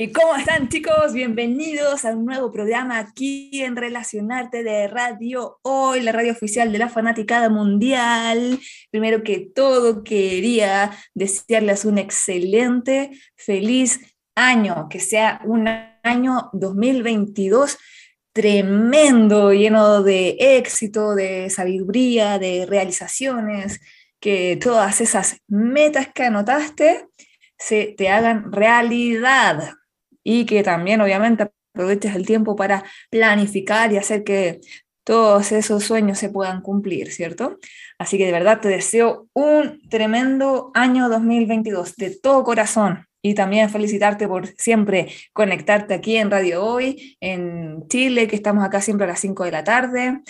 ¿Y cómo están chicos? Bienvenidos a un nuevo programa aquí en Relacionarte de Radio Hoy, la radio oficial de la fanaticada mundial. Primero que todo, quería desearles un excelente, feliz año, que sea un año 2022 tremendo, lleno de éxito, de sabiduría, de realizaciones, que todas esas metas que anotaste se te hagan realidad y que también obviamente aproveches el tiempo para planificar y hacer que todos esos sueños se puedan cumplir, ¿cierto? Así que de verdad te deseo un tremendo año 2022 de todo corazón y también felicitarte por siempre conectarte aquí en Radio Hoy, en Chile, que estamos acá siempre a las 5 de la tarde.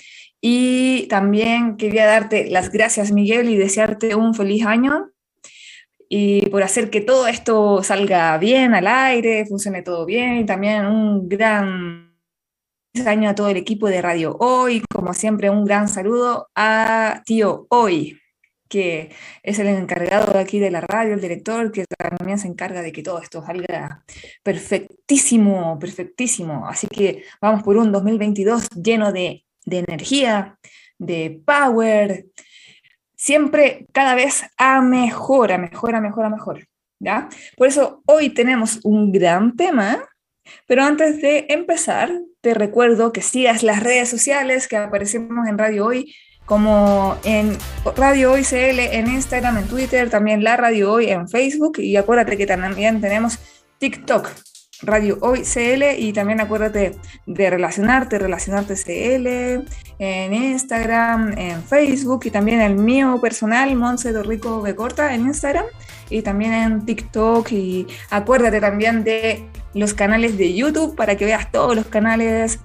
Y también quería darte las gracias, Miguel, y desearte un feliz año y por hacer que todo esto salga bien al aire, funcione todo bien. Y también un gran año a todo el equipo de Radio Hoy. Como siempre, un gran saludo a Tío Hoy, que es el encargado aquí de la radio, el director, que también se encarga de que todo esto salga perfectísimo, perfectísimo. Así que vamos por un 2022 lleno de, de energía, de power, siempre cada vez a mejor, a mejor, a mejor, a mejor. ¿ya? Por eso hoy tenemos un gran tema, pero antes de empezar, te recuerdo que sigas las redes sociales que aparecemos en Radio Hoy, como en Radio Hoy CL, en Instagram, en Twitter, también la Radio Hoy en Facebook, y acuérdate que también tenemos TikTok, Radio Hoy CL y también acuérdate de relacionarte, relacionarte CL en Instagram, en Facebook y también el mío personal, Monse Rico Becorta en Instagram y también en TikTok. Y acuérdate también de los canales de YouTube para que veas todos los canales,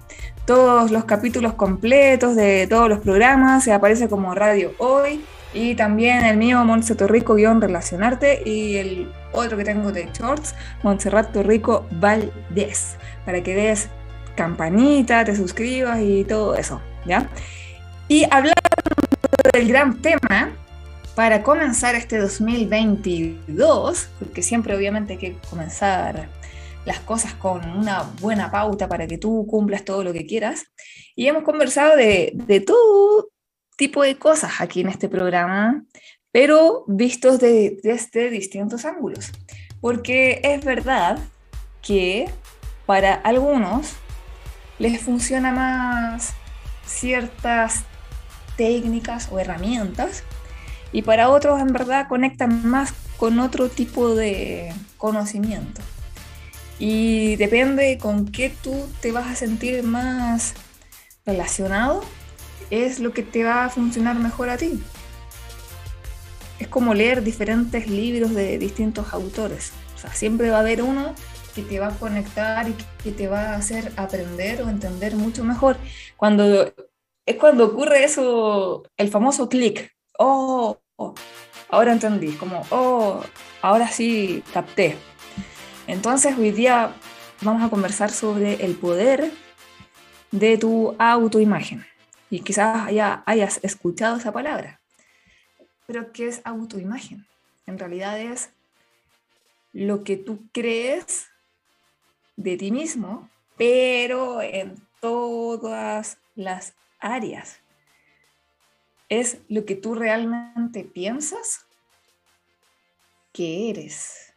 todos los capítulos completos de todos los programas, se aparece como Radio Hoy y también el mío, Monse Torrico-Relacionarte y el otro que tengo de shorts, Montserrat Torrico Valdés, para que des campanita, te suscribas y todo eso, ¿ya? Y hablando del gran tema, para comenzar este 2022, porque siempre obviamente hay que comenzar las cosas con una buena pauta para que tú cumplas todo lo que quieras. Y hemos conversado de, de todo tipo de cosas aquí en este programa, pero vistos desde distintos ángulos. Porque es verdad que para algunos les funciona más ciertas técnicas o herramientas y para otros en verdad conectan más con otro tipo de conocimiento. Y depende con qué tú te vas a sentir más relacionado, es lo que te va a funcionar mejor a ti es como leer diferentes libros de distintos autores. O sea, siempre va a haber uno que te va a conectar y que te va a hacer aprender o entender mucho mejor. Cuando es cuando ocurre eso, el famoso clic. Oh, oh, ahora entendí, como, oh, ahora sí capté. Entonces hoy día vamos a conversar sobre el poder de tu autoimagen. Y quizás ya hayas escuchado esa palabra. Pero ¿qué es autoimagen? En realidad es lo que tú crees de ti mismo, pero en todas las áreas. Es lo que tú realmente piensas que eres.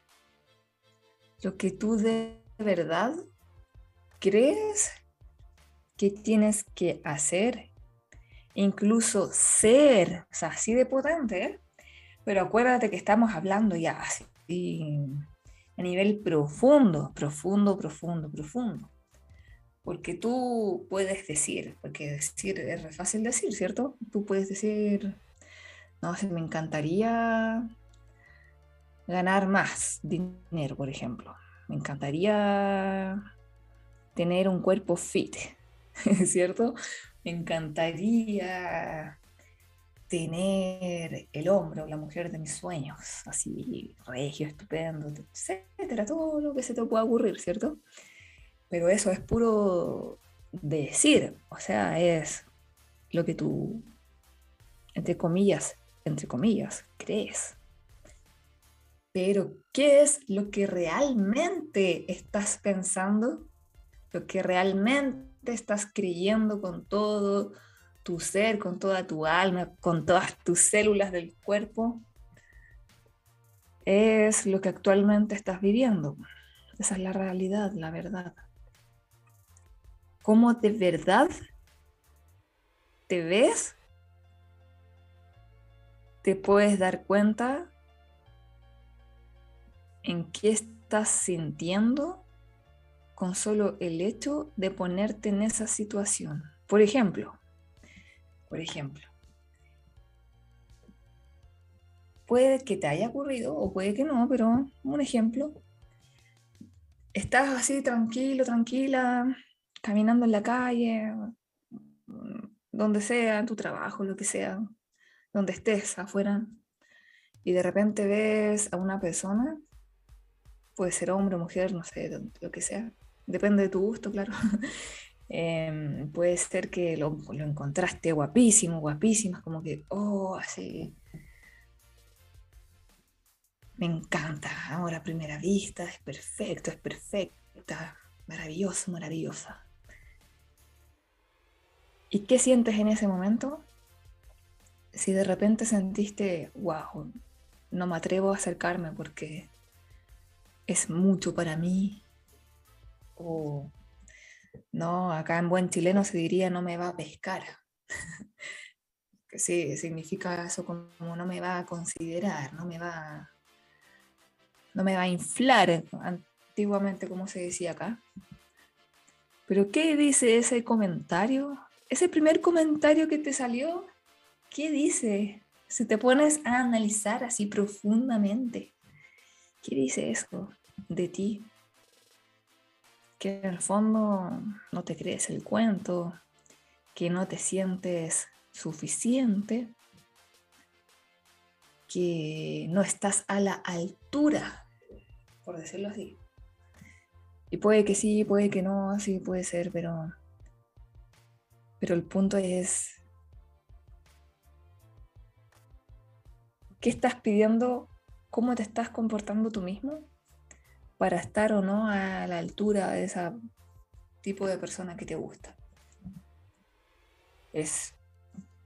Lo que tú de verdad crees que tienes que hacer incluso ser, así de potente, pero acuérdate que estamos hablando ya así, a nivel profundo, profundo, profundo, profundo. Porque tú puedes decir, porque decir es fácil decir, ¿cierto? Tú puedes decir, no sé, me encantaría ganar más dinero, por ejemplo. Me encantaría tener un cuerpo fit, ¿cierto? Encantaría tener el hombre o la mujer de mis sueños, así regio, estupendo, etcétera, todo lo que se te pueda ocurrir, ¿cierto? Pero eso es puro decir, o sea, es lo que tú, entre comillas, entre comillas, crees. Pero, ¿qué es lo que realmente estás pensando? Lo que realmente estás creyendo con todo tu ser, con toda tu alma, con todas tus células del cuerpo, es lo que actualmente estás viviendo. Esa es la realidad, la verdad. ¿Cómo de verdad te ves? Te puedes dar cuenta en qué estás sintiendo con solo el hecho de ponerte en esa situación. Por ejemplo, por ejemplo, puede que te haya ocurrido o puede que no, pero un ejemplo, estás así tranquilo, tranquila, caminando en la calle, donde sea, en tu trabajo, lo que sea, donde estés afuera, y de repente ves a una persona puede ser hombre mujer, no sé, lo que sea, depende de tu gusto, claro. Em, puede ser que lo, lo, encontraste guapísimo, guapísima, como que, oh, así. Me encanta, ahora a primera vista, es perfecto, es perfecta, maravilloso, maravillosa. ¿Y qué sientes en ese momento? Si de repente sentiste, wow, no me atrevo a acercarme porque es mucho para mí. O no, acá en buen chileno se diría no me va a pescar. que sí, significa eso como no me va a considerar, no me va, no me va a inflar, antiguamente como se decía acá. Pero ¿qué dice ese comentario? Ese primer comentario que te salió, ¿qué dice? Si te pones a analizar así profundamente, ¿Qué dice eso de ti? Que en el fondo no te crees el cuento, que no te sientes suficiente, que no estás a la altura, por decirlo así. Y puede que sí, puede que no, sí puede ser, pero, pero el punto es, ¿qué estás pidiendo cómo te estás comportando tú mismo para estar o no a la altura de ese tipo de persona que te gusta. Es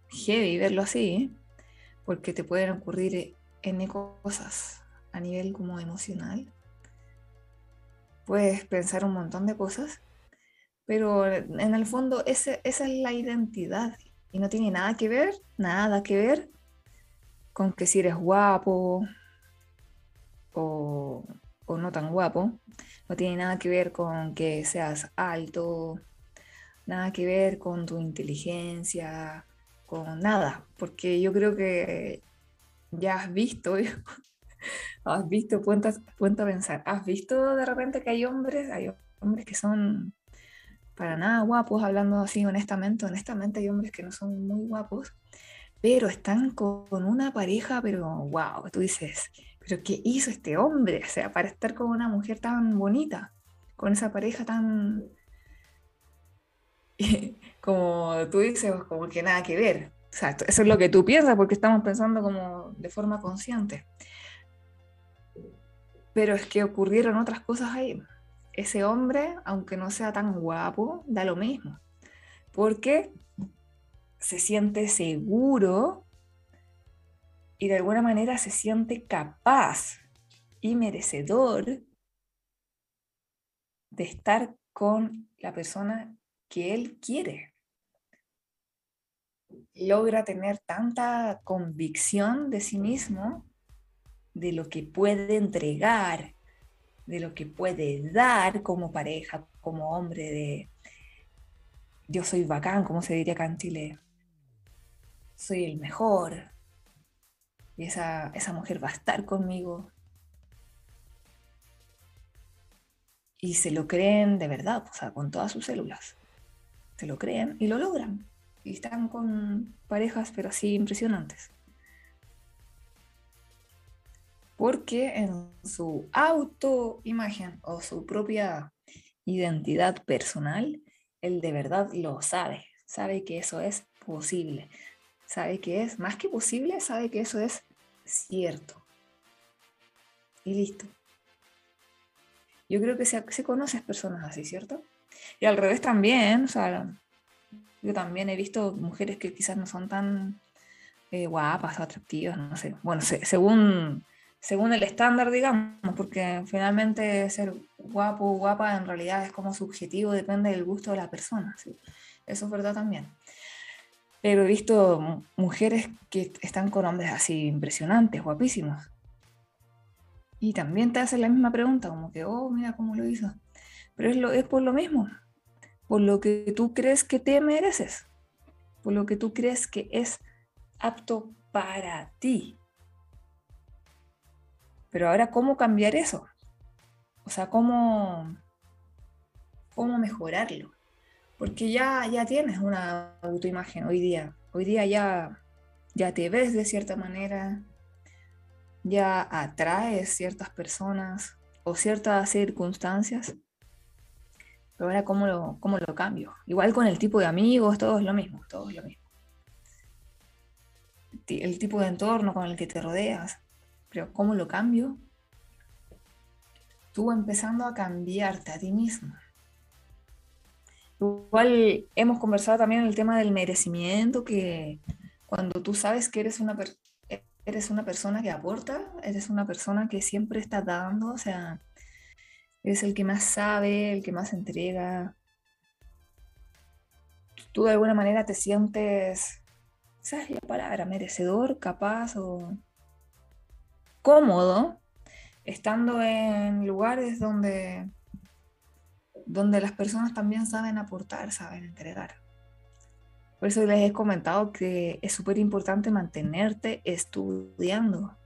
heavy verlo así, ¿eh? porque te pueden ocurrir N cosas a nivel como emocional. Puedes pensar un montón de cosas, pero en el fondo esa es la identidad y no tiene nada que ver, nada que ver con que si eres guapo, o, no tan guapo, no tiene nada que ver con que seas alto, nada que ver con tu inteligencia, con nada, porque yo creo que ya has visto, has visto, cuenta, a pensar, has visto de repente que hay hombres, hay hombres que son para nada guapos, hablando así honestamente, honestamente hay hombres que no son muy guapos, pero están con una pareja, pero wow, tú dices, pero ¿qué hizo este hombre? O sea, para estar con una mujer tan bonita, con esa pareja tan... como tú dices, como que nada que ver. O sea, eso es lo que tú piensas porque estamos pensando como de forma consciente. Pero es que ocurrieron otras cosas ahí. Ese hombre, aunque no sea tan guapo, da lo mismo. Porque se siente seguro y de alguna manera se siente capaz y merecedor de estar con la persona que él quiere. Logra tener tanta convicción de sí mismo, de lo que puede entregar, de lo que puede dar como pareja, como hombre, de yo soy bacán, como se diría acá en Chile. Soy el mejor, y esa, esa mujer va a estar conmigo. Y se lo creen de verdad, o sea, con todas sus células. Se lo creen y lo logran. Y están con parejas, pero así impresionantes. Porque en su autoimagen o su propia identidad personal, él de verdad lo sabe. Sabe que eso es posible. Sabe que es, más que posible, sabe que eso es cierto. Y listo. Yo creo que se, se conoces personas así, ¿cierto? Y al revés también, o sea, yo también he visto mujeres que quizás no son tan eh, guapas o atractivas, no sé. Bueno, según, según el estándar, digamos, porque finalmente ser guapo o guapa en realidad es como subjetivo, depende del gusto de la persona. Eso es verdad también. Pero he visto mujeres que están con hombres así impresionantes, guapísimos. Y también te hacen la misma pregunta, como que, oh, mira cómo lo hizo. Pero es, es por lo mismo, por lo que tú crees que te mereces, por lo que tú crees que es apto para ti. Pero ahora, ¿cómo cambiar eso? O sea, ¿cómo, cómo mejorarlo? Porque ya, ya tienes una autoimagen hoy día. Hoy día ya, ya te ves de cierta manera, ya atraes ciertas personas o ciertas circunstancias. Pero ahora, ¿cómo lo, cómo lo cambio? Igual con el tipo de amigos, todo es lo mismo, todo es lo mismo. El tipo de entorno con el que te rodeas. Pero ¿cómo lo cambio? Tú empezando a cambiarte a ti mismo. Igual hemos conversado también el tema del merecimiento, que cuando tú sabes que eres una, eres una persona que aporta, eres una persona que siempre está dando, o sea, eres el que más sabe, el que más entrega. Tú de alguna manera te sientes, ¿sabes la palabra? Merecedor, capaz o cómodo, estando en lugares donde donde las personas también saben aportar, saben entregar. Por eso les he comentado que es súper importante mantenerte estudiando,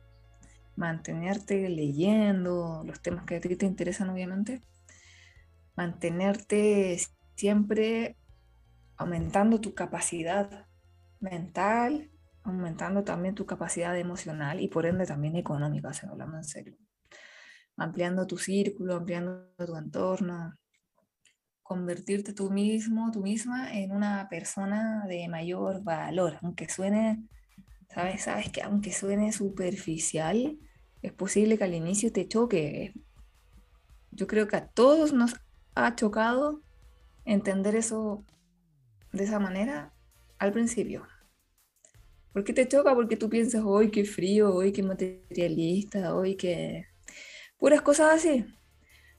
mantenerte leyendo los temas que a ti te interesan, obviamente, mantenerte siempre aumentando tu capacidad mental, aumentando también tu capacidad emocional y por ende también económica, si hablando en serio. Ampliando tu círculo, ampliando tu entorno, convertirte tú mismo, tú misma, en una persona de mayor valor, aunque suene, sabes, sabes que aunque suene superficial, es posible que al inicio te choque. Yo creo que a todos nos ha chocado entender eso de esa manera al principio. ¿Por qué te choca? Porque tú piensas, hoy qué frío, hoy qué materialista, hoy qué... Puras cosas así.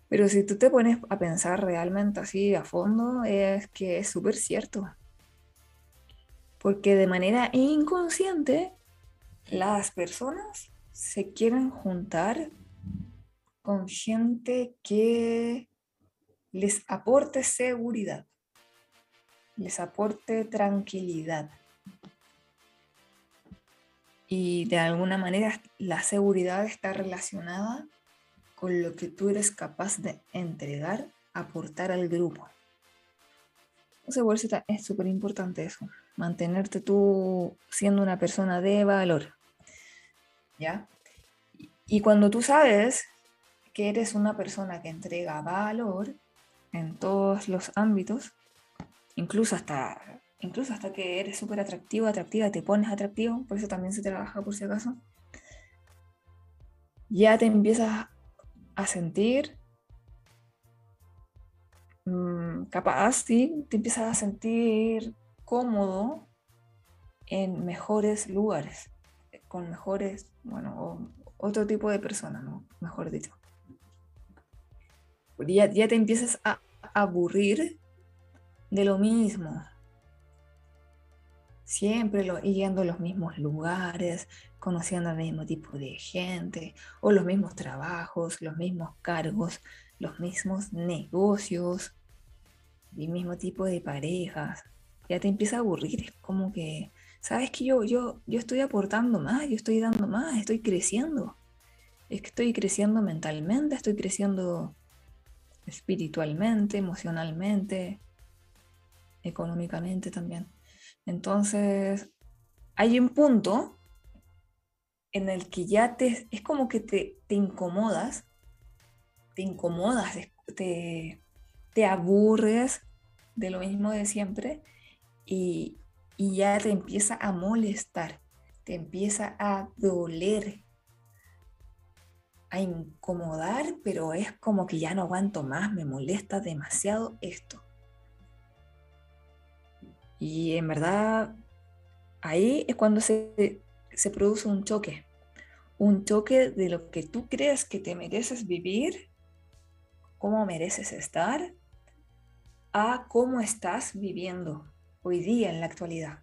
Pero si tú te pones a pensar realmente así a fondo, es que es súper cierto. Porque de manera inconsciente, las personas se quieren juntar con gente que les aporte seguridad, les aporte tranquilidad. Y de alguna manera la seguridad está relacionada lo que tú eres capaz de entregar, aportar al grupo. Entonces, es súper importante eso, mantenerte tú siendo una persona de valor. ¿Ya? Y cuando tú sabes que eres una persona que entrega valor en todos los ámbitos, incluso hasta, incluso hasta que eres súper atractivo, atractiva, te pones atractivo, por eso también se trabaja por si acaso, ya te empiezas a sentir mm, capaz, sí, te empiezas a sentir cómodo en mejores lugares, con mejores, bueno, otro tipo de personas, mejor dicho. Ya, ya te empiezas a aburrir de lo mismo. Siempre lo, yendo a los mismos lugares, conociendo al mismo tipo de gente, o los mismos trabajos, los mismos cargos, los mismos negocios, el mismo tipo de parejas. Ya te empieza a aburrir, es como que sabes que yo, yo, yo estoy aportando más, yo estoy dando más, estoy creciendo. Es que estoy creciendo mentalmente, estoy creciendo espiritualmente, emocionalmente, económicamente también. Entonces, hay un punto en el que ya te, es como que te, te incomodas, te incomodas, te, te aburres de lo mismo de siempre y, y ya te empieza a molestar, te empieza a doler, a incomodar, pero es como que ya no aguanto más, me molesta demasiado esto. Y en verdad, ahí es cuando se, se produce un choque, un choque de lo que tú crees que te mereces vivir, cómo mereces estar, a cómo estás viviendo hoy día en la actualidad.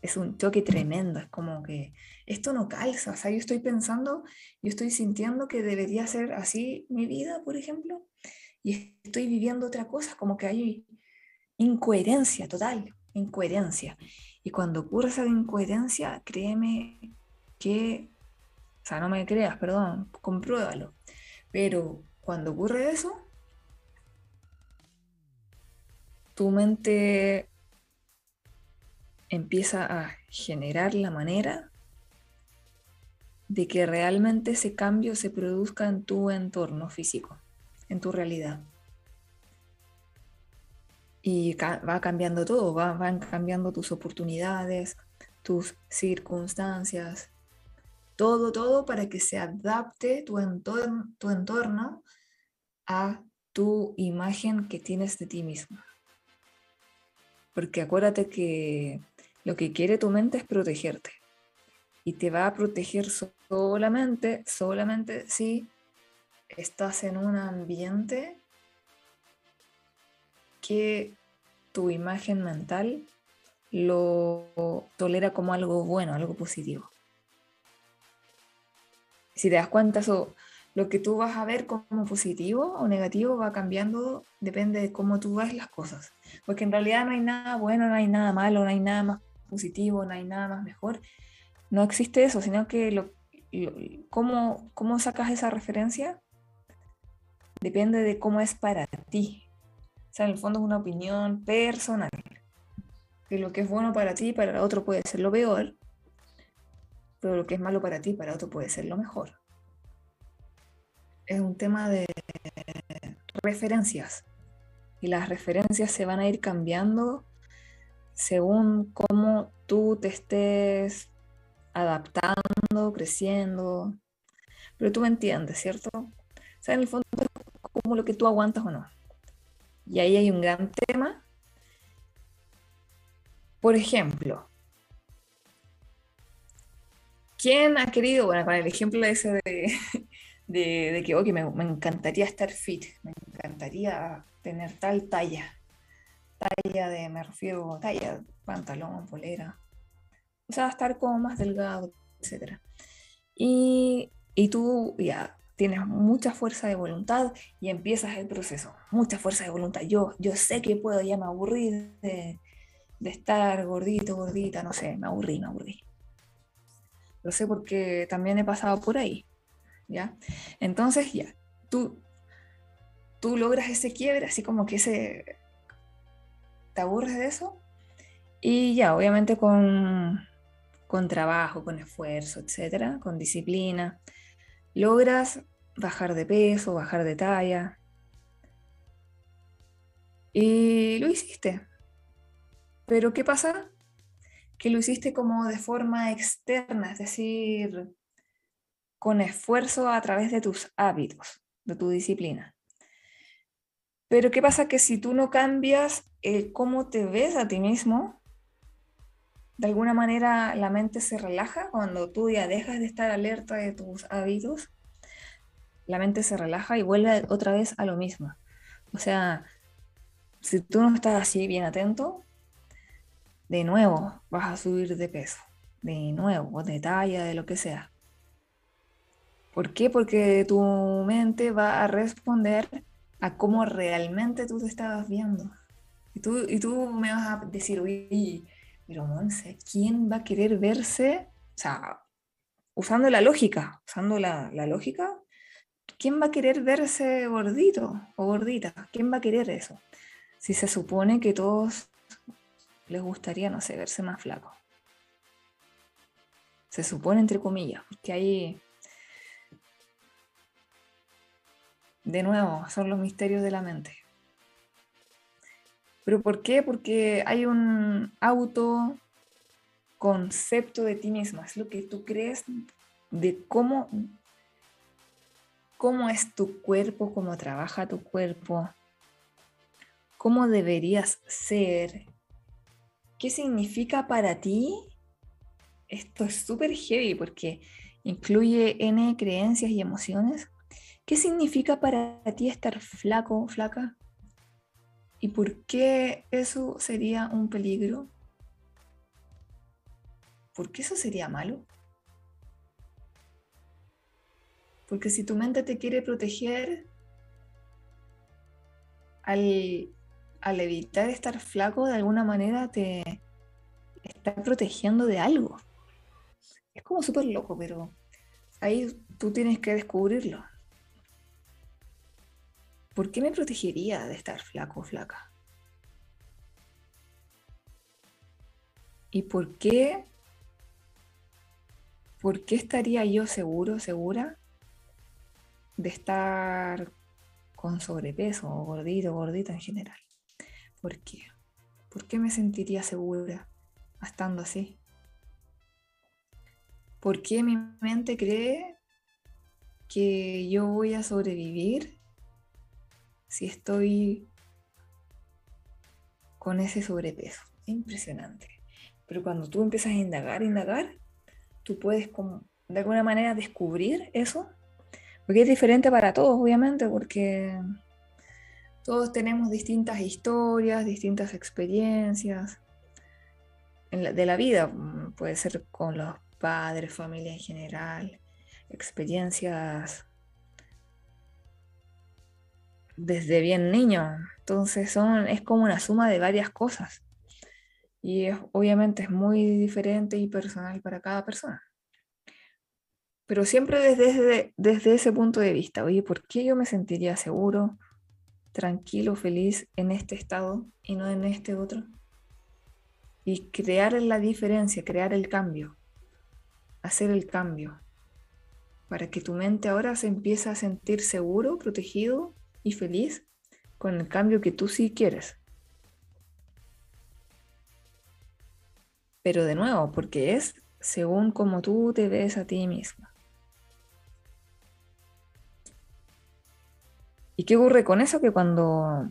Es un choque tremendo, es como que esto no calza, o sea, yo estoy pensando, yo estoy sintiendo que debería ser así mi vida, por ejemplo, y estoy viviendo otra cosa, como que hay incoherencia total, incoherencia. Y cuando ocurre esa incoherencia, créeme que, o sea, no me creas, perdón, compruébalo, pero cuando ocurre eso, tu mente empieza a generar la manera de que realmente ese cambio se produzca en tu entorno físico, en tu realidad. Y va cambiando todo, va, van cambiando tus oportunidades, tus circunstancias, todo, todo para que se adapte tu entorno, tu entorno a tu imagen que tienes de ti mismo. Porque acuérdate que lo que quiere tu mente es protegerte. Y te va a proteger solamente, solamente si estás en un ambiente tu imagen mental lo tolera como algo bueno, algo positivo. Si te das cuenta, eso, lo que tú vas a ver como positivo o negativo va cambiando, depende de cómo tú ves las cosas. Porque en realidad no hay nada bueno, no hay nada malo, no hay nada más positivo, no hay nada más mejor. No existe eso, sino que lo, cómo, cómo sacas esa referencia depende de cómo es para ti. O sea, en el fondo es una opinión personal. Que lo que es bueno para ti, para otro puede ser lo peor, pero lo que es malo para ti, para otro puede ser lo mejor. Es un tema de referencias. Y las referencias se van a ir cambiando según cómo tú te estés adaptando, creciendo. Pero tú me entiendes, ¿cierto? O sea, en el fondo es como lo que tú aguantas o no. Y ahí hay un gran tema. Por ejemplo, ¿quién ha querido, bueno, con el ejemplo ese de, de, que, me, me encantaría estar fit, me encantaría tener tal talla? talla de, me refiero, talla, pantalón, polera. O sea, estar como más delgado, etc. Y, y tú ya tienes mucha fuerza de voluntad y empiezas el proceso. Mucha fuerza de voluntad. Yo, yo sé que puedo, ya me aburrí de, de estar gordito, gordita, no sé, me aburrí, me aburrí. Lo sé porque también he pasado por ahí. ¿Ya? Entonces, ya, tú, tú logras ese quiebre, así como que ese, te aburres de eso y ya, obviamente con, con trabajo, con esfuerzo, etcétera, con disciplina, logras bajar de peso, bajar de talla. Y lo hiciste. Pero ¿qué pasa? Que lo hiciste como de forma externa, es decir, con esfuerzo a través de tus hábitos, de tu disciplina. Pero ¿qué pasa? Que si tú no cambias el cómo te ves a ti mismo, de alguna manera la mente se relaja cuando tú ya dejas de estar alerta de tus hábitos, la mente se relaja y vuelve otra vez a lo mismo. O sea, si tú no estás así bien atento, de nuevo vas a subir de peso, de nuevo, de talla, de lo que sea. ¿Por qué? Porque tu mente va a responder a cómo realmente tú te estabas viendo. Y tú, y tú me vas a decir, uy, pero Monse, ¿quién va a querer verse? O sea, usando la lógica, usando la, la lógica, ¿quién va a querer verse gordito o gordita? ¿Quién va a querer eso? Si se supone que todos les gustaría, no sé, verse más flacos. Se supone, entre comillas, porque hay... De nuevo, son los misterios de la mente. ¿Pero por qué? Porque hay un autoconcepto de ti misma, es lo que tú crees de cómo, cómo es tu cuerpo, cómo trabaja tu cuerpo, cómo deberías ser, qué significa para ti. Esto es súper heavy porque incluye N creencias y emociones. ¿Qué significa para ti estar flaco, flaca? ¿Y por qué eso sería un peligro? ¿Por qué eso sería malo? Porque si tu mente te quiere proteger, al, al evitar estar flaco, de alguna manera te está protegiendo de algo. Es como súper loco, pero ahí tú tienes que descubrirlo. ¿por qué me protegería de estar flaco o flaca? ¿Y por qué? ¿Por qué estaría yo seguro, segura de estar con sobrepeso o gordito, gordita en general? ¿Por qué? ¿Por qué me sentiría segura estando así? ¿Por qué mi mente cree que yo voy a sobrevivir si estoy con ese sobrepeso. Impresionante. Pero cuando tú empiezas a indagar, indagar, tú puedes como de alguna manera descubrir eso, porque es diferente para todos, obviamente, porque todos tenemos distintas historias, distintas experiencias de la vida. Puede ser con los padres, familia en general, experiencias desde bien niño. Entonces son, es como una suma de varias cosas. Y obviamente es muy diferente y personal para cada persona. Pero siempre desde, desde ese punto de vista, oye, ¿por qué yo me sentiría seguro, tranquilo, feliz en este estado y no en este otro? Y crear la diferencia, crear el cambio, hacer el cambio, para que tu mente ahora se empiece a sentir seguro, protegido y feliz con el cambio que tú sí quieres. Pero de nuevo, porque es según como tú te ves a ti mismo. ¿Y qué ocurre con eso? Que cuando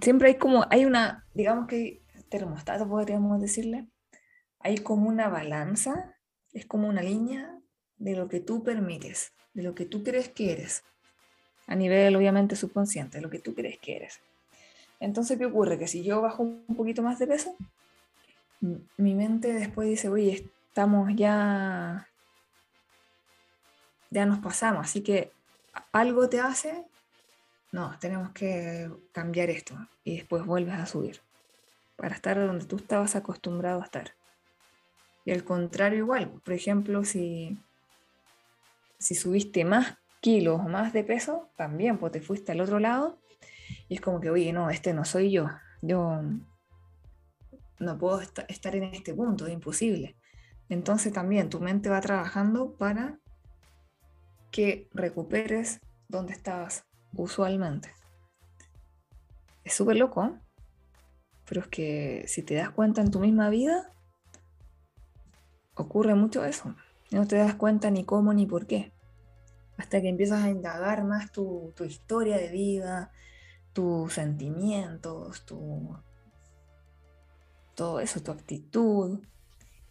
siempre hay como, hay una, digamos que termostato podríamos decirle, hay como una balanza, es como una línea de lo que tú permites, de lo que tú crees que eres a nivel obviamente subconsciente, lo que tú crees que eres. Entonces, ¿qué ocurre? Que si yo bajo un poquito más de peso, mi mente después dice, oye, estamos ya, ya nos pasamos, así que algo te hace, no, tenemos que cambiar esto y después vuelves a subir para estar donde tú estabas acostumbrado a estar. Y al contrario igual, por ejemplo, si, si subiste más kilos más de peso, también, pues te fuiste al otro lado y es como que, oye, no, este no soy yo, yo no puedo estar en este punto, es imposible. Entonces también tu mente va trabajando para que recuperes donde estabas usualmente. Es súper loco, pero es que si te das cuenta en tu misma vida, ocurre mucho eso. No te das cuenta ni cómo ni por qué hasta que empiezas a indagar más tu, historia de vida, tus sentimientos, tu, todo eso, tu actitud.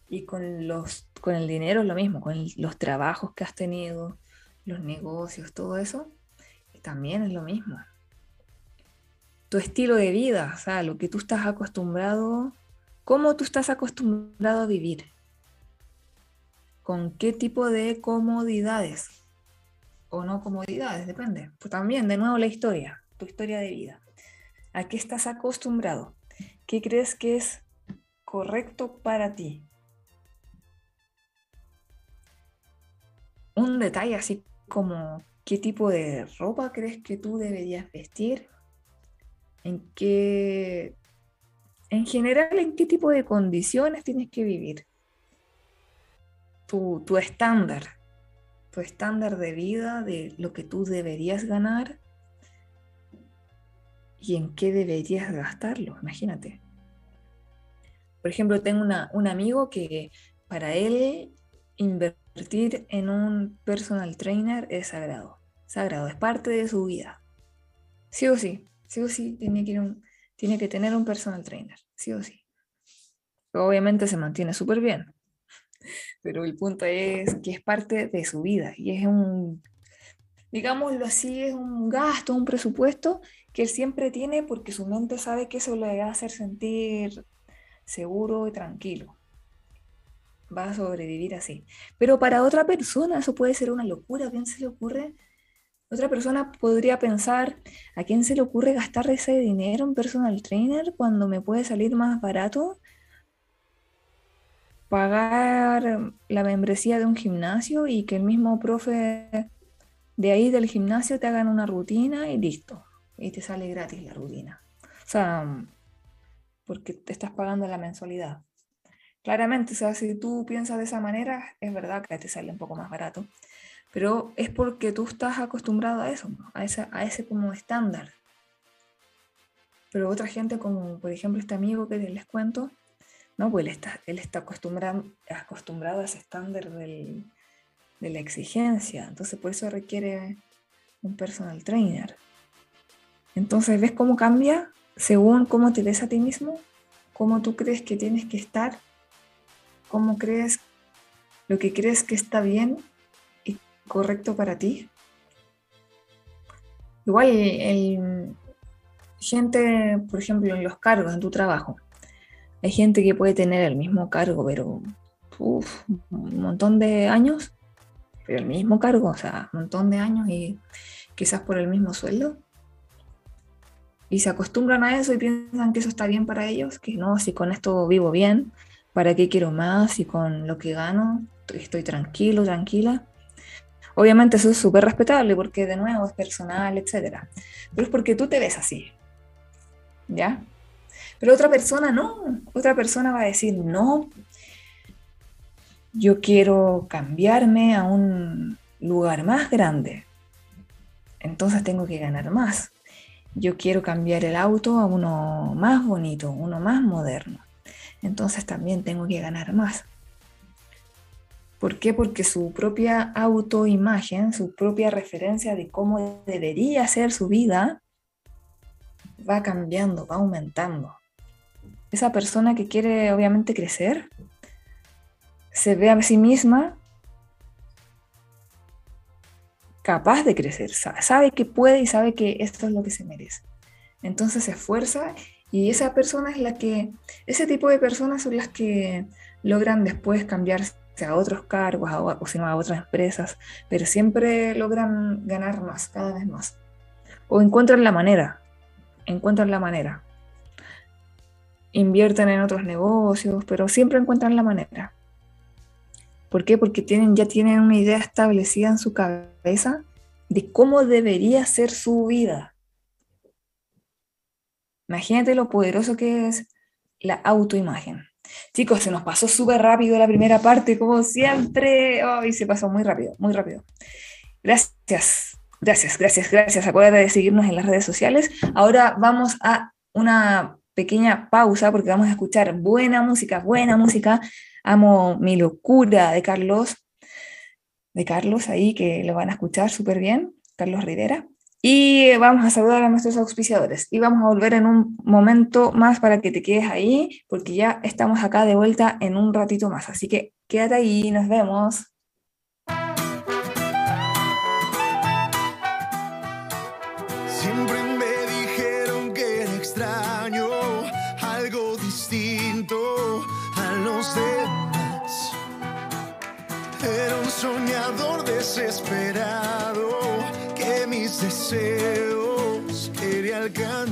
Y con, los, con el dinero es lo mismo, con los trabajos que has tenido, los negocios, todo eso, también es lo mismo. Tu estilo de vida, o sea, lo que tú estás acostumbrado, cómo tú estás acostumbrado a vivir, con qué tipo de comodidades o no comodidades, depende. Pues también, de nuevo, la historia, tu historia de vida. ¿A qué estás acostumbrado? ¿Qué crees que es correcto para ti. Un detalle así como qué tipo de ropa crees que tú deberías vestir, en qué, en general, en qué tipo de condiciones tienes que vivir. Tu, tu estándar, tu estándar de vida, de lo que tú deberías ganar y en qué deberías gastarlo, imagínate. Por ejemplo, tengo un amigo que para él invertir en un personal trainer es sagrado. Sagrado, es parte de su vida. Sí o sí, sí o sí, tiene que, tiene que tener un personal trainer, sí o sí. Obviamente se mantiene súper bien, pero el punto es que es parte de su vida y es un, digámoslo así, es un gasto, un presupuesto que él siempre tiene porque su mente sabe que eso le va a hacer sentir seguro y tranquilo. Va a sobrevivir así. Pero para otra persona eso puede ser una locura. ¿A quién se le ocurre? Otra persona podría pensar, ¿a quién se le ocurre gastar ese dinero en personal trainer cuando me puede salir más barato pagar la membresía de un gimnasio y que el mismo profe de ahí del gimnasio te hagan una rutina y listo. Y te sale gratis la rutina. O sea, porque te estás pagando la mensualidad. Claramente, o sea, si tú piensas de esa manera, es verdad que te sale un poco más barato, pero es porque tú estás acostumbrado a eso, a, ese como estándar. Pero otra gente, como por ejemplo este amigo que les cuento, no, pues él está, él está acostumbrado, acostumbrado a ese estándar de la exigencia. Entonces, por eso requiere un personal trainer. Entonces, ¿ves cómo cambia según cómo te ves a ti mismo? ¿Cómo tú crees que tienes que estar? ¿Cómo crees lo que crees que está bien y correcto para ti? Igual, el, gente, por ejemplo, en los cargos, en tu trabajo, hay gente que puede tener el mismo cargo, pero un montón de años, pero el mismo cargo, o sea, un montón de años y quizás por el mismo sueldo. Y se acostumbran a eso y piensan que eso está bien para ellos, que no, si con esto vivo bien, ¿para qué quiero más? Si con lo que gano estoy tranquilo, tranquila. Obviamente eso es súper respetable porque de nuevo es personal, etc. Pero es porque tú te ves así. ¿Ya? Pero otra persona no, otra persona va a decir, no, yo quiero cambiarme a un lugar más grande, entonces tengo que ganar más. Yo quiero cambiar el auto a uno más bonito, uno más moderno, entonces también tengo que ganar más. ¿Por qué? Porque su propia autoimagen, su propia referencia de cómo debería ser su vida, va cambiando, va aumentando esa persona que quiere obviamente crecer se ve a sí misma capaz de crecer, sabe que puede y sabe que esto es lo que se merece. Entonces se esfuerza y esa persona es la que, ese tipo de personas son las que logran después cambiarse a otros cargos o, sino a otras empresas, pero siempre logran ganar más, cada vez más. O encuentran la manera, encuentran la manera invierten en otros negocios, pero siempre encuentran la manera. ¿Por qué? Porque tienen, ya tienen una idea establecida en su cabeza de cómo debería ser su vida. Imagínate lo poderoso que es la autoimagen. Chicos, se nos pasó súper rápido la primera parte, como siempre. Hoy se pasó muy rápido, muy rápido. Gracias, gracias, gracias, gracias. Acuérdate de seguirnos en las redes sociales. Ahora vamos a una pequeña pausa porque vamos a escuchar buena música, buena música. Amo mi locura de Carlos, de Carlos ahí que lo van a escuchar súper bien, Carlos Rivera. Y vamos a saludar a nuestros auspiciadores. Y vamos a volver en un momento más para que te quedes ahí, porque ya estamos acá de vuelta en un ratito más. Así que quédate ahí, nos vemos. soñador desesperado que mis deseos quería alcanzar.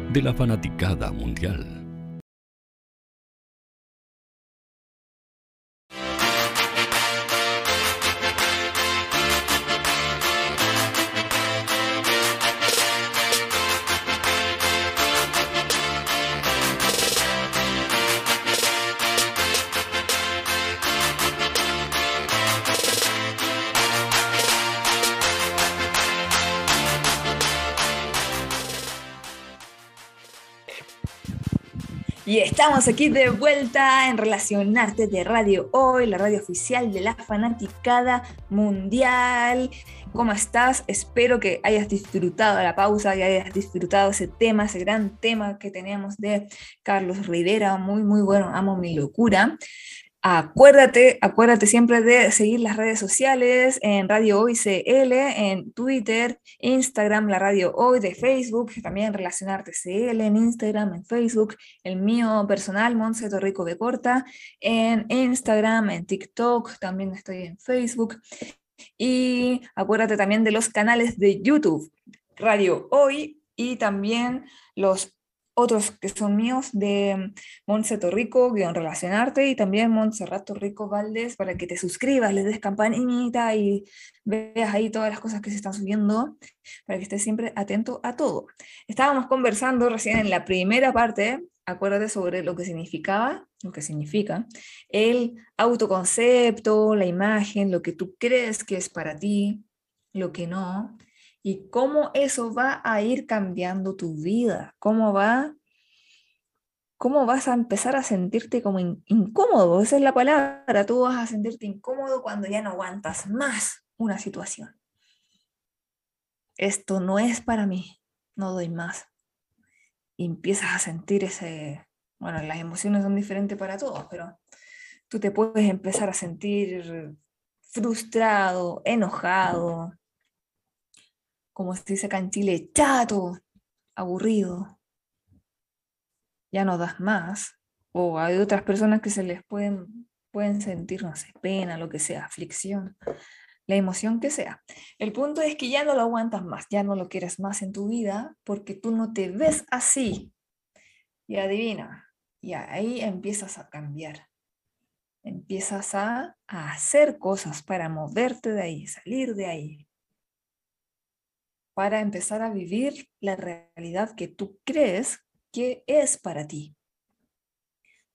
de la fanaticada mundial. Y estamos aquí de vuelta en Relacionarte de Radio Hoy, la radio oficial de la fanaticada mundial. ¿Cómo estás? Espero que hayas disfrutado la pausa y hayas disfrutado ese tema, ese gran tema que teníamos de Carlos Rivera, muy, muy bueno, amo mi locura. Acuérdate, acuérdate siempre de seguir las redes sociales en Radio Hoy CL, en Twitter, Instagram, la Radio Hoy de Facebook, también Relacionarte CL en Instagram, en Facebook, el mío personal, Monse Torrico de Corta, en Instagram, en TikTok, también estoy en Facebook. Y acuérdate también de los canales de YouTube, Radio Hoy y también los otros que son míos de Montse Torrico, guion Relacionarte, y también Montserrat Torrico Valdés, para que te suscribas, le des campanita y veas ahí todas las cosas que se están subiendo, para que estés siempre atento a todo. Estábamos conversando recién en la primera parte, acuérdate sobre lo que significaba, lo que significa, el autoconcepto, la imagen, lo que tú crees que es para ti, lo que no, y cómo eso va a ir cambiando tu vida, cómo va, cómo vas a empezar a sentirte como incómodo, esa es la palabra, tú vas a sentirte incómodo cuando ya no aguantas más una situación. Esto no es para mí, no doy más. Y empiezas a sentir ese, bueno, las emociones son diferentes para todos, pero tú te puedes empezar a sentir frustrado, enojado, como se dice acá en Chile, chato, aburrido, ya no das más. O hay otras personas que se les pueden, pueden sentir, no sé, pena, lo que sea, aflicción, la emoción que sea. El punto es que ya no lo aguantas más, ya no lo quieres más en tu vida porque tú no te ves así. Y adivina, y ahí empiezas a cambiar. Empiezas a, a hacer cosas para moverte de ahí, salir de ahí, para empezar a vivir la realidad que tú crees que es para ti.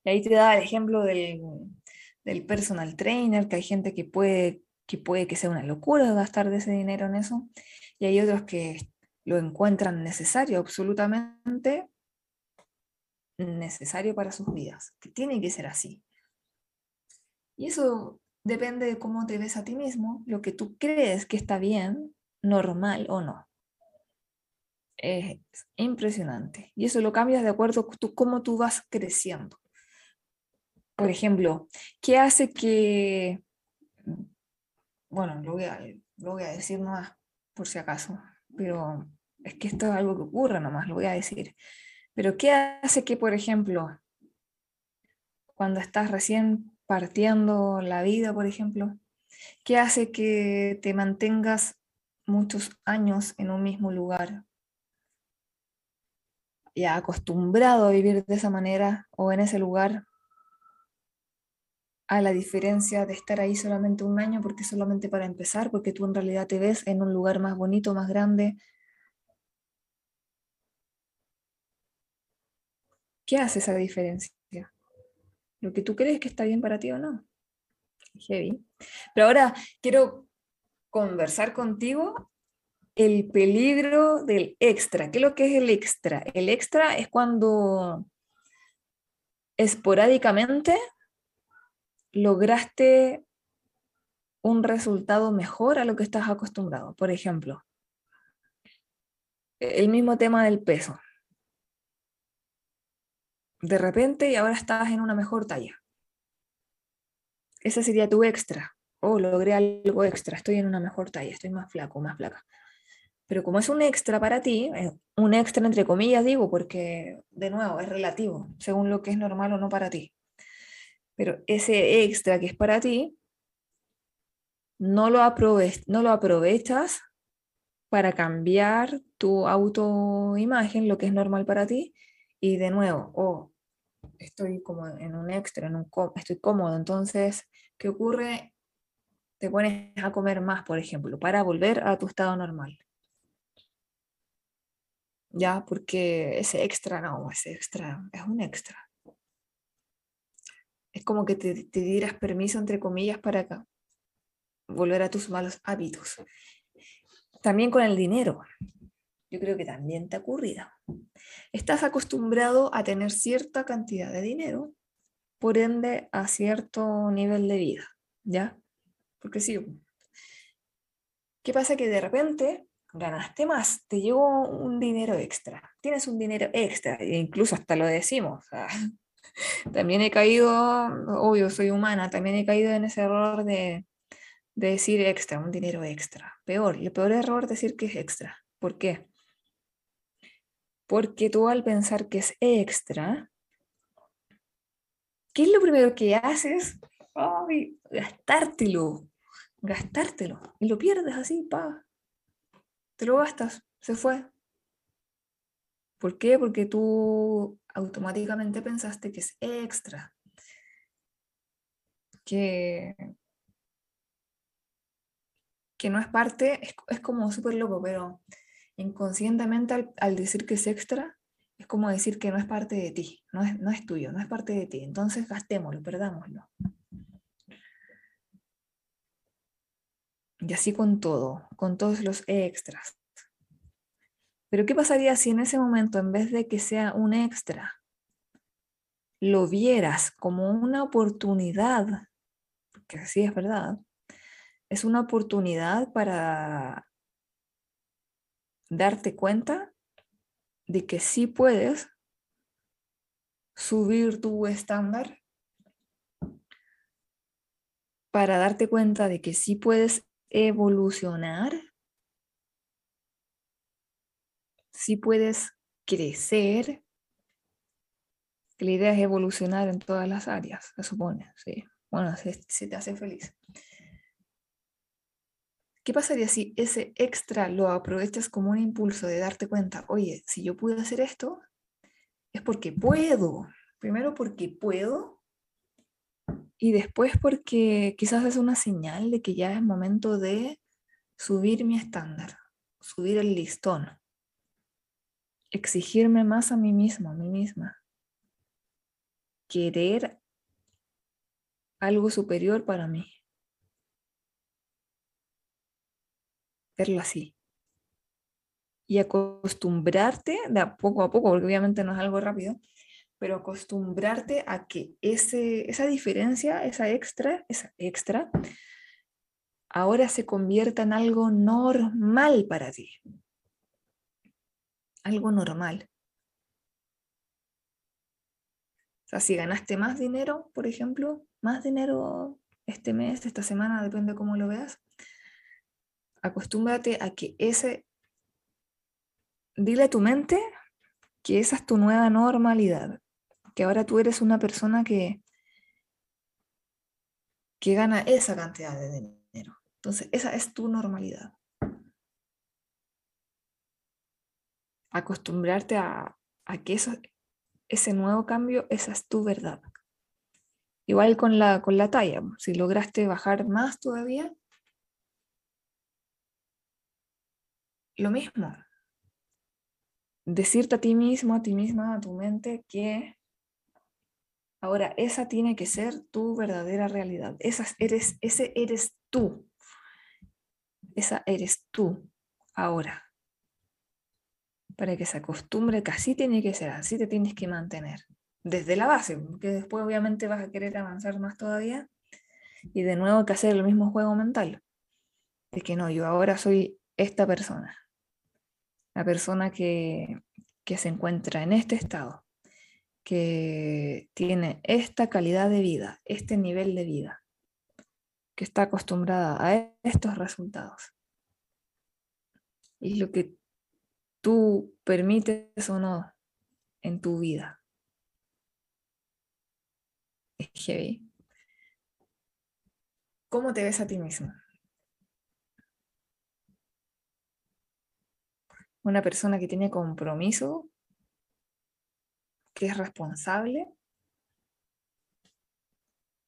Y ahí te da el ejemplo del, del personal trainer, que hay gente que puede, que puede que sea una locura gastar de ese dinero en eso, y hay otros que lo encuentran necesario, absolutamente necesario para sus vidas, que tiene que ser así. Y eso depende de cómo te ves a ti mismo, lo que tú crees que está bien, normal o no. Es impresionante. Y eso lo cambias de acuerdo a cómo tú vas creciendo. Por ejemplo, ¿qué hace que... Bueno, lo voy a, lo voy a decir nomás, por si acaso, pero es que esto es algo que ocurre nomás, lo voy a decir. Pero ¿qué hace que, por ejemplo, cuando estás recién partiendo la vida, por ejemplo, qué hace que te mantengas muchos años en un mismo lugar? Ya acostumbrado a vivir de esa manera o en ese lugar, a la diferencia de estar ahí solamente un año, porque solamente para empezar, porque tú en realidad te ves en un lugar más bonito, más grande, ¿Qué hace esa diferencia? Lo que tú crees que está bien para ti o no. Heavy. Pero ahora quiero conversar contigo el peligro del extra. ¿Qué es lo que es el extra? El extra es cuando esporádicamente lograste un resultado mejor a lo que estás acostumbrado. Por ejemplo, el mismo tema del peso de repente y ahora estás en una mejor talla. Ese sería tu extra. Oh, logré algo extra, estoy en una mejor talla, estoy más flaco, más flaca. Pero como es un extra para ti, un extra entre comillas digo, porque de nuevo es relativo, según lo que es normal o no para ti. Pero ese extra que es para ti, no lo, no lo aprovechas para cambiar tu autoimagen, lo que es normal para ti, y de nuevo, oh, estoy como en un extra, en un estoy cómodo, entonces, ¿qué ocurre? Te pones a comer más, por ejemplo, para volver a tu estado normal. Ya, porque ese extra, no, ese extra es un extra. Es como que te, te dieras permiso, entre comillas, para acá, volver a tus malos hábitos. También con el dinero. Yo creo que también te ha ocurrido. Estás acostumbrado a tener cierta cantidad de dinero, por ende a cierto nivel de vida, ¿ya? Porque sí. ¿Qué pasa? Que de repente ganaste más, te llegó un dinero extra, tienes un dinero extra, e incluso hasta lo decimos. también he caído, obvio, soy humana, también he caído en ese error de, de decir extra, un dinero extra. Peor, el peor error es decir que es extra. ¿Por qué? Porque tú al pensar que es extra, ¿qué es lo primero que haces? Ay, gastártelo, gastártelo. Y lo pierdes así, pa. Te lo gastas, se fue. ¿Por qué? Porque tú automáticamente pensaste que es extra. Que, que no es parte, es, es como súper loco, pero inconscientemente al, decir que es extra, es como decir que no es parte de ti, no es, no es tuyo, no es parte de ti. Entonces gastémoslo, perdámoslo. Y así con todo, con todos los extras. Pero ¿qué pasaría si en ese momento, en vez de que sea un extra, lo vieras como una oportunidad? Porque así es verdad. Es una oportunidad para darte cuenta de que sí puedes subir tu estándar para darte cuenta de que sí puedes evolucionar, sí puedes crecer. La idea es evolucionar en todas las áreas, se supone, sí. Bueno, se, se te hace feliz. ¿Qué pasaría si ese extra lo aprovechas como un impulso de darte cuenta, oye, si yo pude hacer esto, es porque puedo. Primero porque puedo y después porque quizás es una señal de que ya es momento de subir mi estándar, subir el listón, exigirme más a mí mismo, a mí misma, querer algo superior para mí. Verlo así. Y acostumbrarte de a poco a poco, porque obviamente no es algo rápido, pero acostumbrarte a que ese, esa diferencia, esa extra, esa extra, ahora se convierta en algo normal para ti. Algo normal. O sea, si ganaste más dinero, por ejemplo, más dinero este mes, esta semana, depende de cómo lo veas, acostúmbrate a que ese, dile a tu mente que esa es tu nueva normalidad, que ahora tú eres una persona que, que gana esa cantidad de dinero. Entonces, esa es tu normalidad. Acostumbrarte a, a que eso, ese nuevo cambio, esa es tu verdad. Igual con la, con la talla, si lograste bajar más todavía, lo mismo. Decirte a ti mismo, a ti misma, a tu mente que ahora esa tiene que ser tu verdadera realidad. Esa eres, ese eres tú. Esa eres tú ahora. Para que se acostumbre que así tiene que ser, así te tienes que mantener. Desde la base, porque después obviamente vas a querer avanzar más todavía. Y de nuevo hay que hacer el mismo juego mental. De que no, yo ahora soy esta persona la persona que, que se encuentra en este estado, que tiene esta calidad de vida, este nivel de vida, que está acostumbrada a estos resultados. Y lo que tú permites o no en tu vida. ¿Cómo te ves a ti mismo? una persona que tiene compromiso, que es responsable,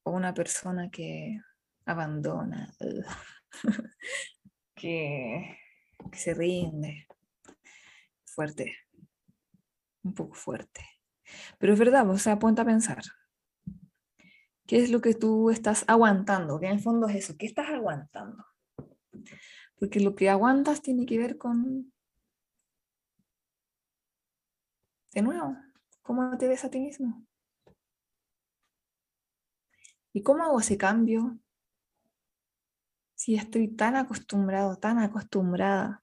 o una persona que abandona, que, se rinde. Fuerte, un poco fuerte. Pero es verdad, o sea, ponte a pensar. ¿Qué es lo que tú estás aguantando? Que en el fondo es eso, ¿qué estás aguantando? Porque lo que aguantas tiene que ver con De nuevo, ¿cómo te ves a ti mismo? ¿Y cómo hago ese cambio? Si estoy tan acostumbrado, tan acostumbrada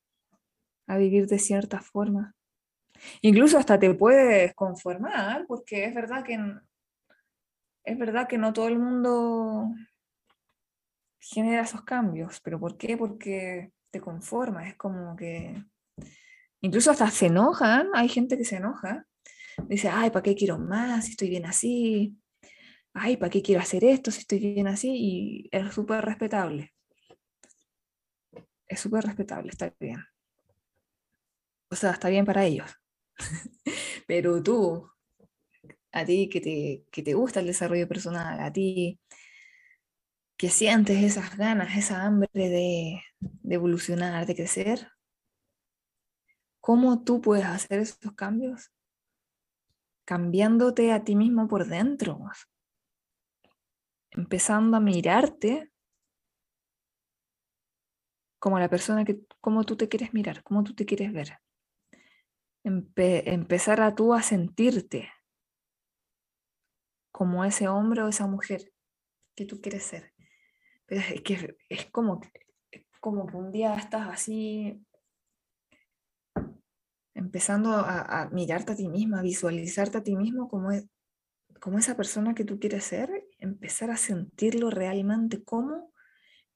a vivir de cierta forma. Incluso hasta te puedes conformar, porque es verdad que es verdad que no todo el mundo genera esos cambios. ¿Pero por qué? Porque te conformas. Es como que Incluso hasta se enojan, hay gente que se enoja. Dice, ay, ¿para qué quiero más si estoy bien así? Ay, ¿para qué quiero hacer esto si estoy bien así? Y es súper respetable. Es súper respetable, está bien. O sea, está bien para ellos. Pero tú, a ti que te, que te gusta el desarrollo personal, a ti que sientes esas ganas, esa hambre de, de evolucionar, de crecer, ¿Cómo tú puedes hacer esos cambios? Cambiándote a ti mismo por dentro. Empezando a mirarte como la persona que, como tú te quieres mirar, como tú te quieres ver. empezar a tú a sentirte como ese hombre o esa mujer que tú quieres ser. Es que es como, como que un día estás así empezando a, mirarte a ti misma, a visualizarte a ti mismo como, como esa persona que tú quieres ser, empezar a sentirlo realmente, cómo,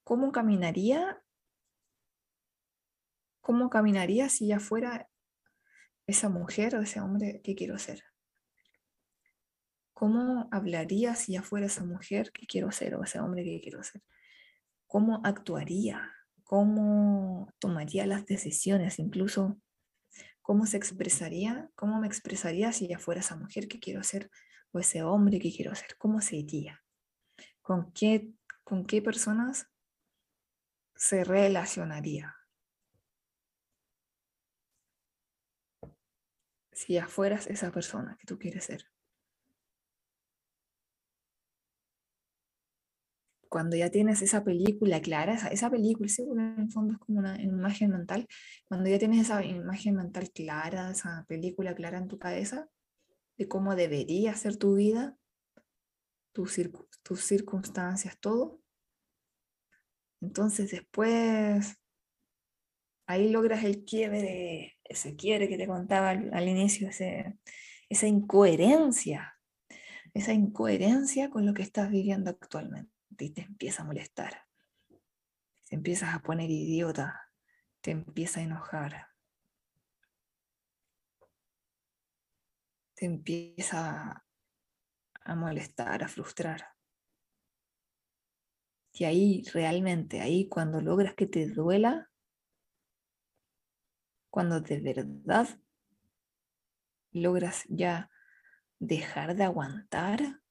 cómo caminaría, cómo caminaría si ya fuera esa mujer o ese hombre que quiero ser. ¿Cómo hablaría si ya fuera esa mujer que quiero ser o ese hombre que quiero ser? ¿Cómo actuaría? ¿Cómo tomaría las decisiones? Incluso, ¿cómo se expresaría? ¿Cómo me expresaría si ya fuera esa mujer que quiero ser o ese hombre que quiero ser? ¿Cómo se iría? ¿Con qué, con qué personas se relacionaría? Si ya fueras esa persona que tú quieres ser. Cuando ya tienes esa película clara, esa, esa película, seguro en el fondo es como una, imagen mental, cuando ya tienes esa imagen mental clara, esa película clara en tu cabeza, de cómo debería ser tu vida, tus, tus circunstancias, todo, entonces después ahí logras el quiebre, ese quiebre que te contaba al, inicio, ese, esa incoherencia, esa incoherencia con lo que estás viviendo actualmente y te empieza a molestar. Te empiezas a poner idiota, te empieza a enojar. Te empieza a molestar, a frustrar. Y ahí realmente, ahí cuando logras que te duela, cuando de verdad logras ya dejar de aguantar,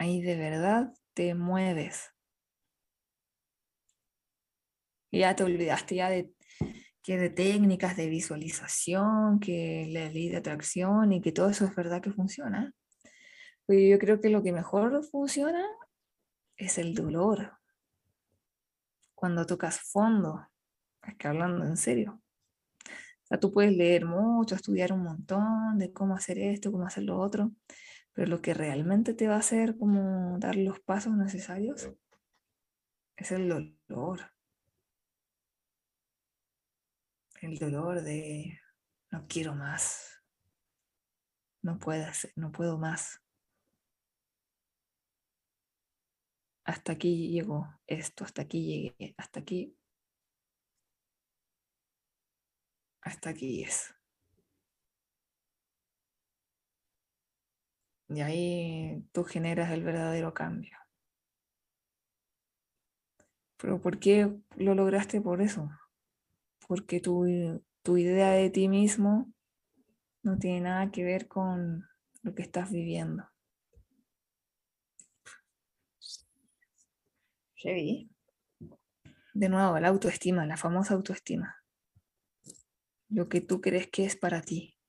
Ahí de verdad te mueves. ya te olvidaste ya de que de técnicas de visualización, que la ley de atracción y que todo eso es verdad que funciona. Pero yo creo que lo que mejor funciona es el dolor. Cuando tocas fondo, es que hablando en serio. O sea, tú puedes leer mucho, estudiar un montón de cómo hacer esto, cómo hacer lo otro, pero lo que realmente te va a hacer como dar los pasos necesarios es el dolor. El dolor de no quiero más. No puedo, no puedo más. Hasta aquí llegó esto, hasta aquí llegué, hasta aquí. Hasta aquí es. Y ahí tú generas el verdadero cambio. Pero ¿por qué lo lograste por eso? Porque tu, tu idea de ti mismo no tiene nada que ver con lo que estás viviendo. De nuevo, la autoestima, la famosa autoestima. Lo que tú crees que es para ti.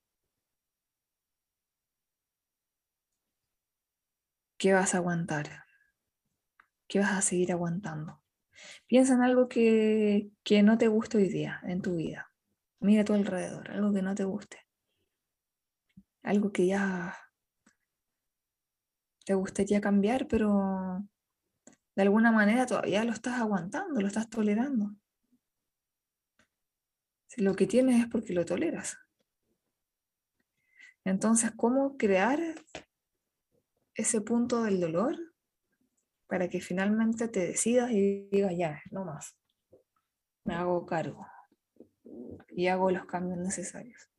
¿Qué vas a aguantar? ¿Qué vas a seguir aguantando? Piensa en algo que, que no te guste hoy día en tu vida. Mira a tu alrededor, algo que no te guste. Algo que ya te gustaría cambiar, pero de alguna manera todavía lo estás aguantando, lo estás tolerando. Si lo que tienes es porque lo toleras. Entonces, ¿cómo crear ese punto del dolor para que finalmente te decidas y digas, ya, no más. Me hago cargo y hago los cambios necesarios.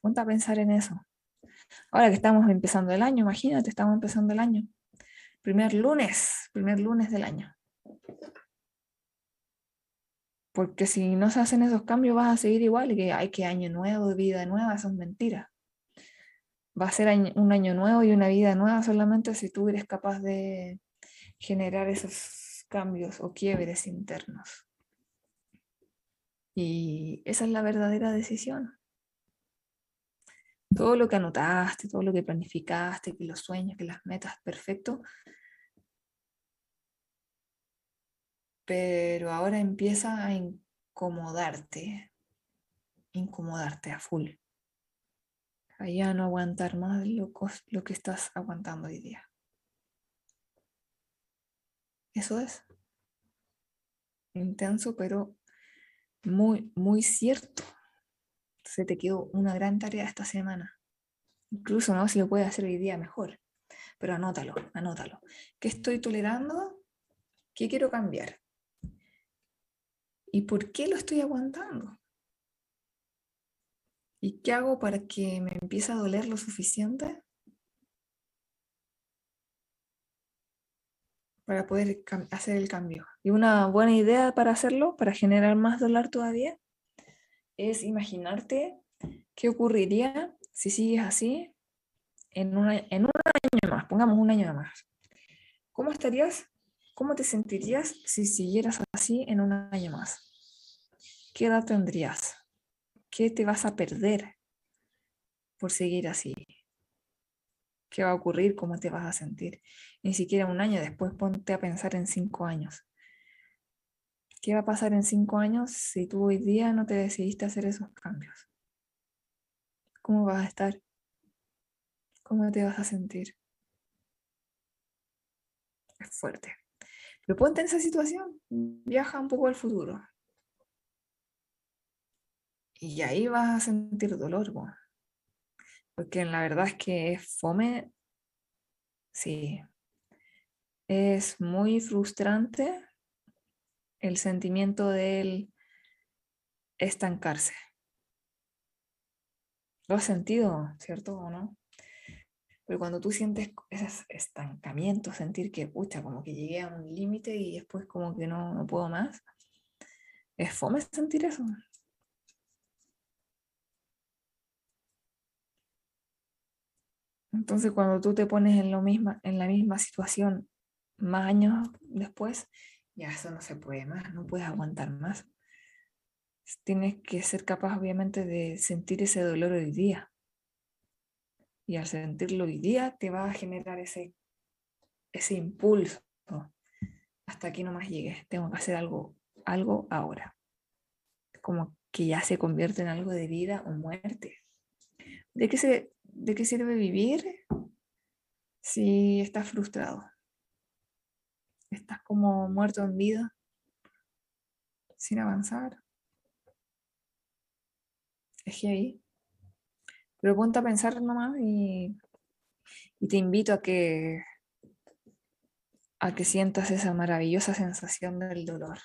Ponte a pensar en eso. Ahora que estamos empezando el año, imagínate, estamos empezando el año. Primer lunes, primer lunes del año. Porque si no se hacen esos cambios vas a seguir igual, que hay que año nuevo, vida nueva, eso es mentira va a ser un año nuevo y una vida nueva solamente si tú eres capaz de generar esos cambios o quiebres internos. Y esa es la verdadera decisión. Todo lo que anotaste, todo lo que planificaste, que los sueños, que las metas, perfecto. Pero ahora empieza a incomodarte, incomodarte a full allá no aguantar más lo, lo que estás aguantando hoy día. Eso es. Intenso, pero muy, muy cierto. Se te quedó una gran tarea esta semana. Incluso no si lo puedes hacer hoy día mejor. Pero anótalo, anótalo. ¿Qué estoy tolerando? ¿Qué quiero cambiar? ¿Y por qué lo estoy aguantando? ¿Y qué hago para que me empiece a doler lo suficiente para poder hacer el cambio? Y una buena idea para hacerlo, para generar más dolor todavía, es imaginarte qué ocurriría si sigues así en, en un año más, pongamos un año más. ¿Cómo estarías? ¿Cómo te sentirías si siguieras así en un año más? ¿Qué edad tendrías? ¿Qué te vas a perder por seguir así? ¿Qué va a ocurrir? ¿Cómo te vas a sentir? Ni siquiera un año después ponte a pensar en cinco años. ¿Qué va a pasar en cinco años si tú hoy día no te decidiste hacer esos cambios? ¿Cómo vas a estar? ¿Cómo te vas a sentir? Es fuerte. Pero ponte en esa situación, viaja un poco al futuro. Y ahí vas a sentir dolor, porque la verdad es que es fome, sí, es muy frustrante el sentimiento del estancarse. Lo has sentido, ¿cierto o no? Pero cuando tú sientes ese estancamiento, sentir que, pucha, como que llegué a un límite y después como que no, no puedo más, es fome sentir eso. Entonces, cuando tú te pones en, lo misma, en la misma situación más años después, ya eso no se puede más, no puedes aguantar más. Tienes que ser capaz, obviamente, de sentir ese dolor hoy día. Y al sentirlo hoy día, te va a generar ese, ese impulso. Hasta aquí no más llegué, tengo que hacer algo, algo ahora. Como que ya se convierte en algo de vida o muerte. ¿De qué se, ¿de qué sirve vivir si estás frustrado? Estás como muerto en vida, sin avanzar. Es que ahí. Pero ponte a pensar nomás y, y te invito a que a que sientas esa maravillosa sensación del dolor.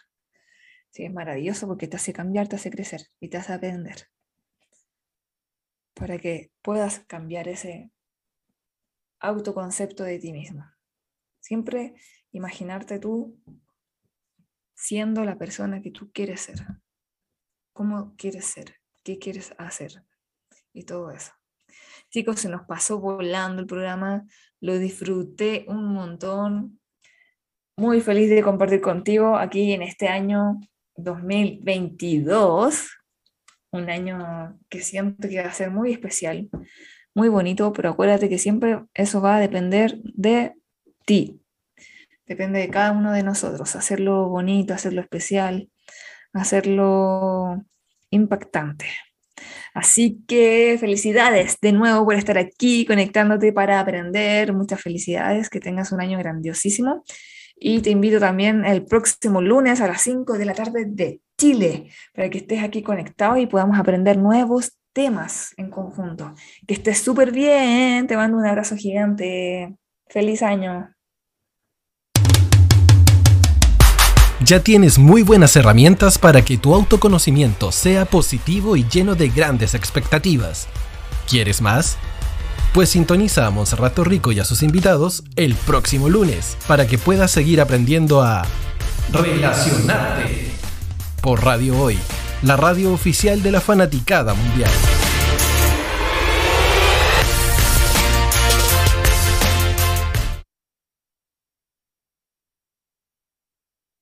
Sí, es maravilloso porque te hace cambiar, te hace crecer y te hace aprender para que puedas cambiar ese autoconcepto de ti mismo. Siempre imaginarte tú siendo la persona que tú quieres ser. ¿Cómo quieres ser? ¿Qué quieres hacer? Y todo eso. Chicos, se nos pasó volando el programa, lo disfruté un montón. Muy feliz de compartir contigo aquí en este año 2022 un año que siento que va a ser muy especial, muy bonito, pero acuérdate que siempre eso va a depender de ti. Depende de cada uno de nosotros, hacerlo bonito, hacerlo especial, hacerlo impactante. Así que felicidades de nuevo por estar aquí conectándote para aprender. Muchas felicidades, que tengas un año grandiosísimo. Y te invito también el próximo lunes a las 5 de la tarde de Chile, para que estés aquí conectado y podamos aprender nuevos temas en conjunto. Que estés súper bien, te mando un abrazo gigante. Feliz año. Ya tienes muy buenas herramientas para que tu autoconocimiento sea positivo y lleno de grandes expectativas. ¿Quieres más? Pues sintoniza a Monserrato Rico y a sus invitados el próximo lunes para que puedas seguir aprendiendo a relacionarte por Radio Hoy, la radio oficial de la fanaticada mundial.